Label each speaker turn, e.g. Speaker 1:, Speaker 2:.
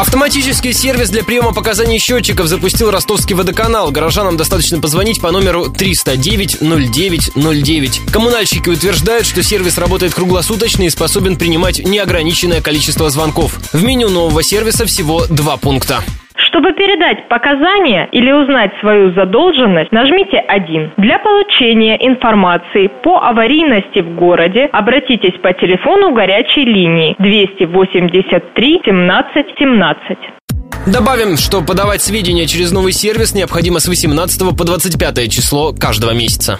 Speaker 1: Автоматический сервис для приема показаний счетчиков запустил ростовский водоканал. Горожанам достаточно позвонить по номеру 309 0909. Коммунальщики утверждают, что сервис работает круглосуточно и способен принимать неограниченное количество звонков. В меню нового сервиса всего два пункта.
Speaker 2: Чтобы передать показания или узнать свою задолженность, нажмите 1. Для получения информации по аварийности в городе обратитесь по телефону горячей линии 283 17 17.
Speaker 1: Добавим, что подавать сведения через новый сервис необходимо с 18 по 25 число каждого месяца.